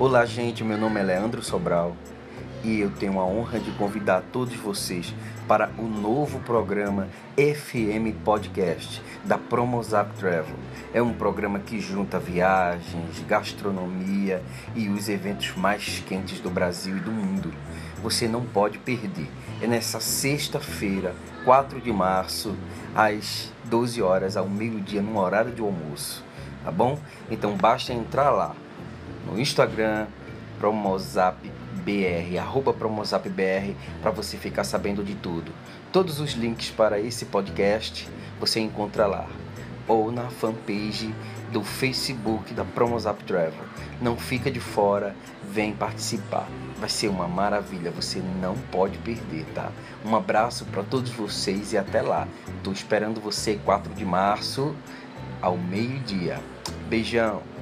Olá, gente. Meu nome é Leandro Sobral e eu tenho a honra de convidar todos vocês para o novo programa FM Podcast da Promozap Travel. É um programa que junta viagens, gastronomia e os eventos mais quentes do Brasil e do mundo. Você não pode perder. É nessa sexta-feira, 4 de março, às 12 horas ao meio-dia, no horário de almoço. Tá bom? Então basta entrar lá no Instagram, promozapbr, arroba promozapbr, para você ficar sabendo de tudo. Todos os links para esse podcast você encontra lá, ou na fanpage do Facebook da Promozap Travel. Não fica de fora, vem participar. Vai ser uma maravilha, você não pode perder, tá? Um abraço para todos vocês e até lá. Estou esperando você 4 de março ao meio-dia. Beijão.